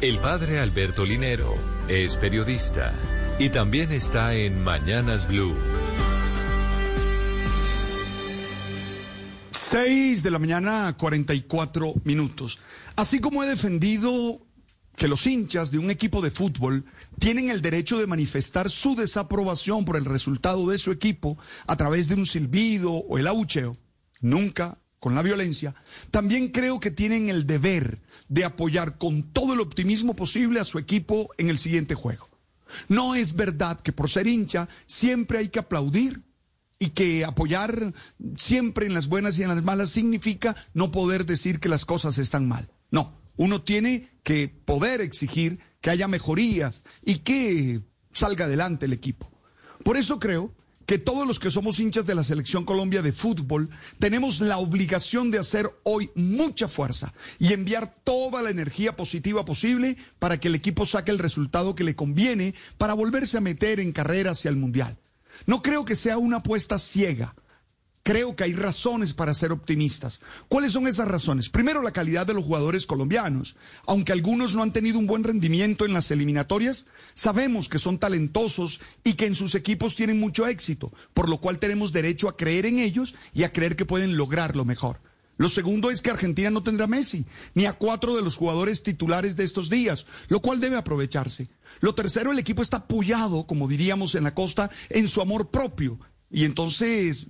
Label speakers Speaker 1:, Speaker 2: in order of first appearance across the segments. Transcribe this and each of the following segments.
Speaker 1: El padre Alberto Linero es periodista y también está en Mañanas Blue.
Speaker 2: 6 de la mañana, 44 minutos. Así como he defendido que los hinchas de un equipo de fútbol tienen el derecho de manifestar su desaprobación por el resultado de su equipo a través de un silbido o el abucheo, nunca con la violencia, también creo que tienen el deber de apoyar con todo el optimismo posible a su equipo en el siguiente juego. No es verdad que por ser hincha siempre hay que aplaudir y que apoyar siempre en las buenas y en las malas significa no poder decir que las cosas están mal. No, uno tiene que poder exigir que haya mejorías y que salga adelante el equipo. Por eso creo que todos los que somos hinchas de la Selección Colombia de fútbol tenemos la obligación de hacer hoy mucha fuerza y enviar toda la energía positiva posible para que el equipo saque el resultado que le conviene para volverse a meter en carrera hacia el Mundial. No creo que sea una apuesta ciega. Creo que hay razones para ser optimistas. ¿Cuáles son esas razones? Primero, la calidad de los jugadores colombianos. Aunque algunos no han tenido un buen rendimiento en las eliminatorias, sabemos que son talentosos y que en sus equipos tienen mucho éxito, por lo cual tenemos derecho a creer en ellos y a creer que pueden lograr lo mejor. Lo segundo es que Argentina no tendrá Messi, ni a cuatro de los jugadores titulares de estos días, lo cual debe aprovecharse. Lo tercero, el equipo está apoyado, como diríamos en la costa, en su amor propio y entonces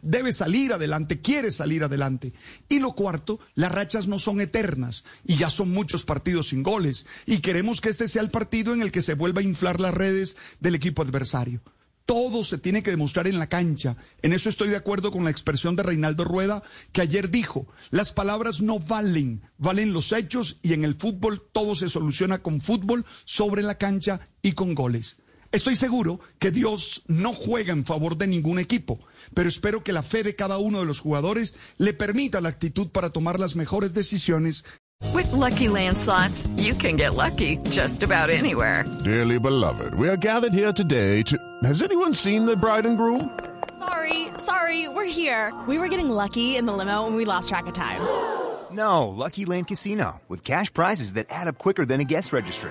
Speaker 2: debe salir adelante, quiere salir adelante. Y lo cuarto, las rachas no son eternas y ya son muchos partidos sin goles. Y queremos que este sea el partido en el que se vuelva a inflar las redes del equipo adversario. Todo se tiene que demostrar en la cancha. En eso estoy de acuerdo con la expresión de Reinaldo Rueda, que ayer dijo, las palabras no valen, valen los hechos y en el fútbol todo se soluciona con fútbol sobre la cancha y con goles. Estoy seguro que Dios no juega en favor de ningún equipo, pero espero que la fe de cada uno de los jugadores le permita la actitud para tomar las mejores decisiones.
Speaker 3: With lucky landslots, you can get lucky just about anywhere.
Speaker 4: Dearly beloved, we are gathered here today to. Has anyone seen the bride and groom?
Speaker 5: Sorry, sorry, we're here. We were getting lucky in the limo and we lost track of time.
Speaker 6: No, Lucky Land Casino, with cash prizes that add up quicker than a guest registry